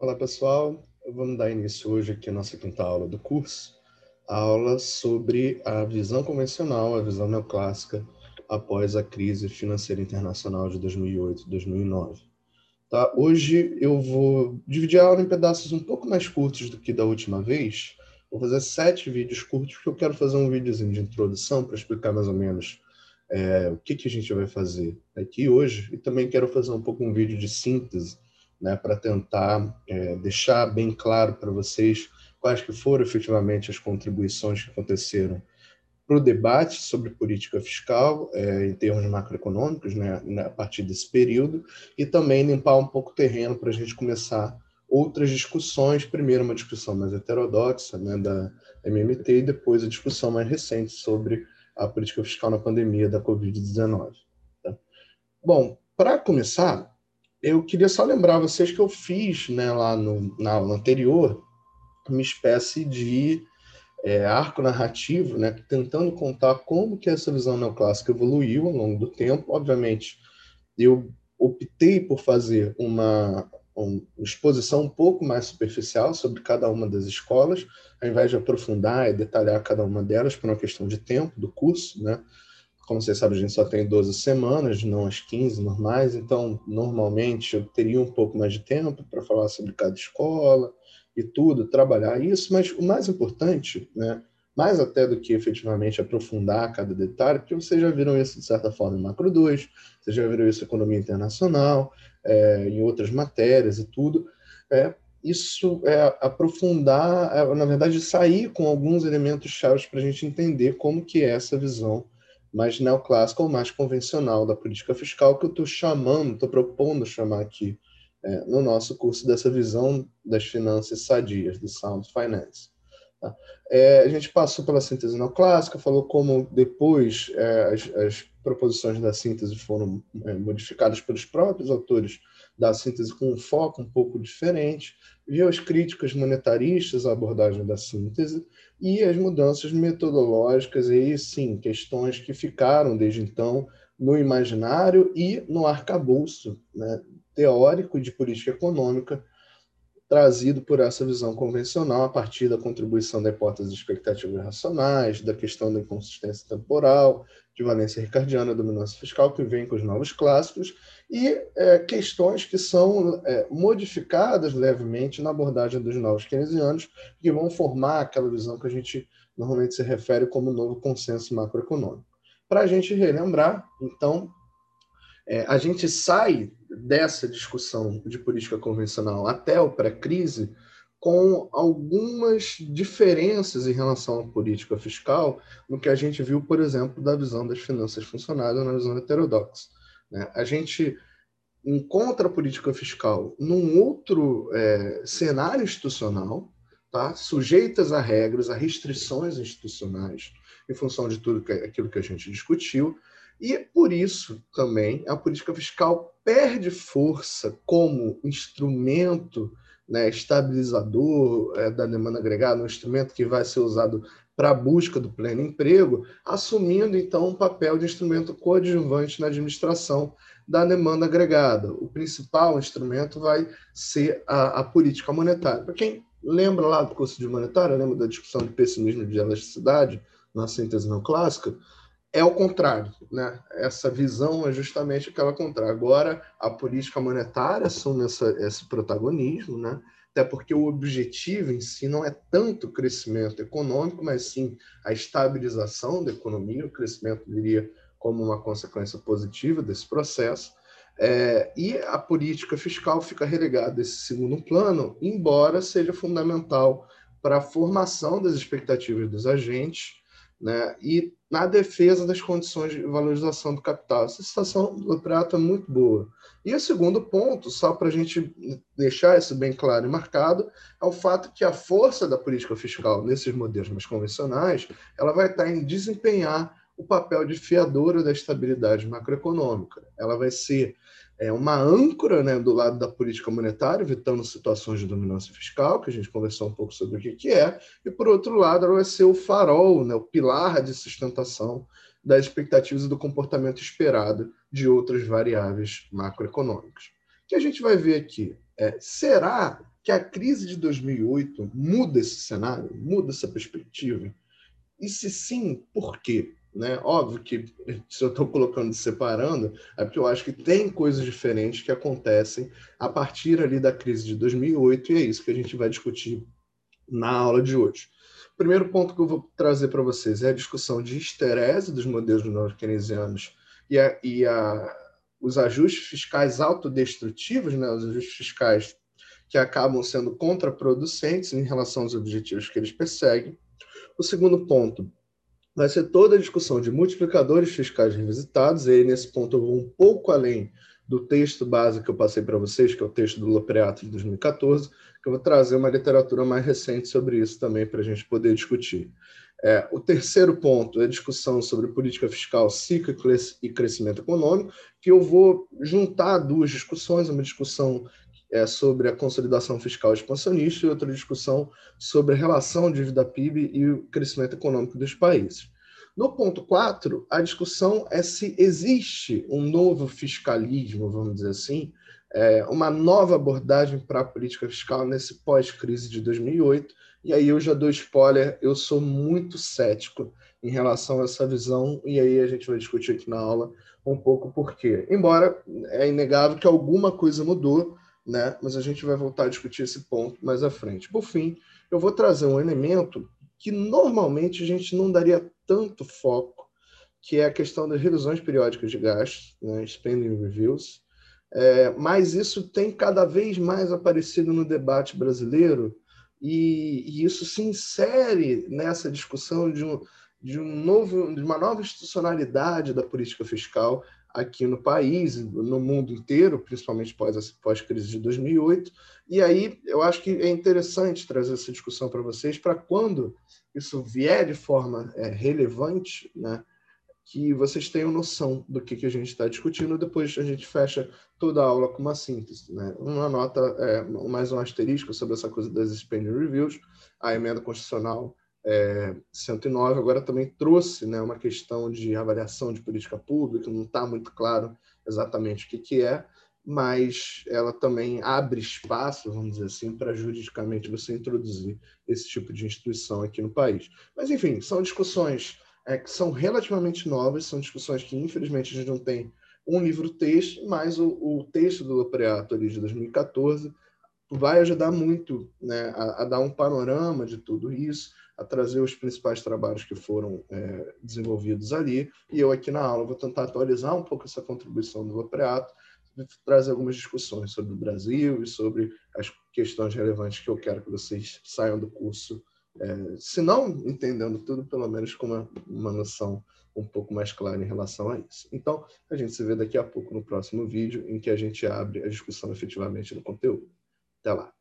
Olá, pessoal. Vamos dar início hoje aqui à nossa quinta aula do curso, a aula sobre a visão convencional, a visão neoclássica após a crise financeira internacional de 2008 e 2009. Tá? Hoje eu vou dividir a aula em pedaços um pouco mais curtos do que da última vez. Vou fazer sete vídeos curtos, porque eu quero fazer um videozinho de introdução para explicar mais ou menos é, o que, que a gente vai fazer aqui hoje. E também quero fazer um pouco um vídeo de síntese né, para tentar é, deixar bem claro para vocês quais que foram efetivamente as contribuições que aconteceram para o debate sobre política fiscal é, em termos macroeconômicos, né, a partir desse período, e também limpar um pouco o terreno para a gente começar outras discussões, primeiro uma discussão mais heterodoxa né, da MMT e depois a discussão mais recente sobre a política fiscal na pandemia da Covid-19. Tá? Bom, para começar, eu queria só lembrar vocês que eu fiz né, lá no, na aula anterior uma espécie de é, arco narrativo, né, tentando contar como que essa visão neoclássica evoluiu ao longo do tempo. Obviamente, eu optei por fazer uma, uma exposição um pouco mais superficial sobre cada uma das escolas, ao invés de aprofundar e detalhar cada uma delas por uma questão de tempo do curso, né? Como vocês sabem, a gente só tem 12 semanas, não as 15 normais, então, normalmente, eu teria um pouco mais de tempo para falar sobre cada escola e tudo, trabalhar isso, mas o mais importante, né, mais até do que efetivamente aprofundar cada detalhe, porque vocês já viram isso, de certa forma, em Macro 2, vocês já viram isso em Economia Internacional, é, em outras matérias e tudo, é, isso é aprofundar, é, na verdade, sair com alguns elementos chaves para a gente entender como que é essa visão mais neoclássica ou mais convencional da política fiscal, que eu estou chamando, estou propondo chamar aqui é, no nosso curso dessa visão das finanças sadias, do Sound Finance. Tá? É, a gente passou pela síntese neoclássica, falou como depois é, as, as, proposições da síntese foram é, modificadas pelos próprios autores da síntese com um foco um pouco diferente, viu as críticas monetaristas à abordagem da síntese e as mudanças metodológicas, e sim, questões que ficaram desde então no imaginário e no arcabouço né, teórico de política econômica trazido por essa visão convencional a partir da contribuição da hipótese de expectativas racionais, da questão da inconsistência temporal, de valência ricardiana, dominância fiscal, que vem com os novos clássicos, e é, questões que são é, modificadas levemente na abordagem dos novos keynesianos, que vão formar aquela visão que a gente normalmente se refere como novo consenso macroeconômico. Para a gente relembrar, então, é, a gente sai dessa discussão de política convencional até o pré-crise com algumas diferenças em relação à política fiscal no que a gente viu, por exemplo, da visão das finanças funcionárias na visão heterodoxa. Né? A gente encontra a política fiscal num outro é, cenário institucional, tá? sujeitas a regras, a restrições institucionais, em função de tudo que, aquilo que a gente discutiu, e por isso também a política fiscal perde força como instrumento né, estabilizador é, da demanda agregada, um instrumento que vai ser usado para a busca do pleno emprego, assumindo então um papel de instrumento coadjuvante na administração da demanda agregada. O principal instrumento vai ser a, a política monetária. Para quem lembra lá do curso de monetária, lembra da discussão de pessimismo e de elasticidade na síntese não clássica, é o contrário, né? Essa visão é justamente aquela contrária. Agora a política monetária assume essa, esse protagonismo, né? Até porque o objetivo em si não é tanto o crescimento econômico, mas sim a estabilização da economia. O crescimento viria como uma consequência positiva desse processo. É, e a política fiscal fica relegada a esse segundo plano, embora seja fundamental para a formação das expectativas dos agentes né? e na defesa das condições de valorização do capital. Essa situação do Prato é muito boa. E o segundo ponto, só para a gente deixar isso bem claro e marcado, é o fato que a força da política fiscal nesses modelos mais convencionais, ela vai estar em desempenhar o papel de fiadora da estabilidade macroeconômica. Ela vai ser é, uma âncora né, do lado da política monetária, evitando situações de dominância fiscal, que a gente conversou um pouco sobre o que, que é, e, por outro lado, ela vai ser o farol, né, o pilar de sustentação das expectativas e do comportamento esperado de outras variáveis macroeconômicas. O que a gente vai ver aqui é, será que a crise de 2008 muda esse cenário, muda essa perspectiva? E se sim, por quê? Né? Óbvio que se eu estou colocando separando, é porque eu acho que tem coisas diferentes que acontecem a partir ali da crise de 2008 e é isso que a gente vai discutir na aula de hoje. O primeiro ponto que eu vou trazer para vocês é a discussão de esterese dos modelos neo-keynesianos e, a, e a, os ajustes fiscais autodestrutivos, né? os ajustes fiscais que acabam sendo contraproducentes em relação aos objetivos que eles perseguem. O segundo ponto vai ser toda a discussão de multiplicadores fiscais revisitados, e aí nesse ponto eu vou um pouco além do texto base que eu passei para vocês, que é o texto do Lopreato de 2014, que eu vou trazer uma literatura mais recente sobre isso também para a gente poder discutir. É, o terceiro ponto é a discussão sobre política fiscal, ciclo e crescimento econômico, que eu vou juntar duas discussões, uma discussão é, sobre a consolidação fiscal expansionista e outra discussão sobre a relação dívida PIB e o crescimento econômico dos países. No ponto 4, a discussão é se existe um novo fiscalismo, vamos dizer assim, é, uma nova abordagem para a política fiscal nesse pós-crise de 2008. E aí eu já dou spoiler, eu sou muito cético em relação a essa visão, e aí a gente vai discutir aqui na aula um pouco por quê. Embora é inegável que alguma coisa mudou, né? mas a gente vai voltar a discutir esse ponto mais à frente. Por fim, eu vou trazer um elemento que normalmente a gente não daria tanto foco, que é a questão das revisões periódicas de gastos, né? spending reviews, é, mas isso tem cada vez mais aparecido no debate brasileiro e, e isso se insere nessa discussão de, um, de, um novo, de uma nova institucionalidade da política fiscal aqui no país, no mundo inteiro, principalmente pós, pós-crise de 2008. E aí eu acho que é interessante trazer essa discussão para vocês, para quando isso vier de forma é, relevante, né, que vocês tenham noção do que, que a gente está discutindo. Depois a gente fecha toda a aula com uma síntese. Né? Uma nota, é, mais um asterisco sobre essa coisa das spending reviews. A emenda constitucional é, 109 agora também trouxe né, uma questão de avaliação de política pública, não está muito claro exatamente o que, que é, mas ela também abre espaço, vamos dizer assim, para juridicamente você introduzir esse tipo de instituição aqui no país. Mas, enfim, são discussões é, que são relativamente novas, são discussões que, infelizmente, a gente não tem um livro-texto, mas o, o, texto do Lopreato ali de 2014 vai ajudar muito né, a, a dar um panorama de tudo isso, a trazer os principais trabalhos que foram é, desenvolvidos ali. E eu aqui na aula vou tentar atualizar um pouco essa contribuição do Vapreato, trazer algumas discussões sobre o Brasil e sobre as questões relevantes que eu quero que vocês saiam do curso, é, se não entendendo tudo, pelo menos com uma, uma noção um pouco mais clara em relação a isso. Então, a gente se vê daqui a pouco no próximo vídeo, em que a gente abre a discussão efetivamente do conteúdo. Até lá!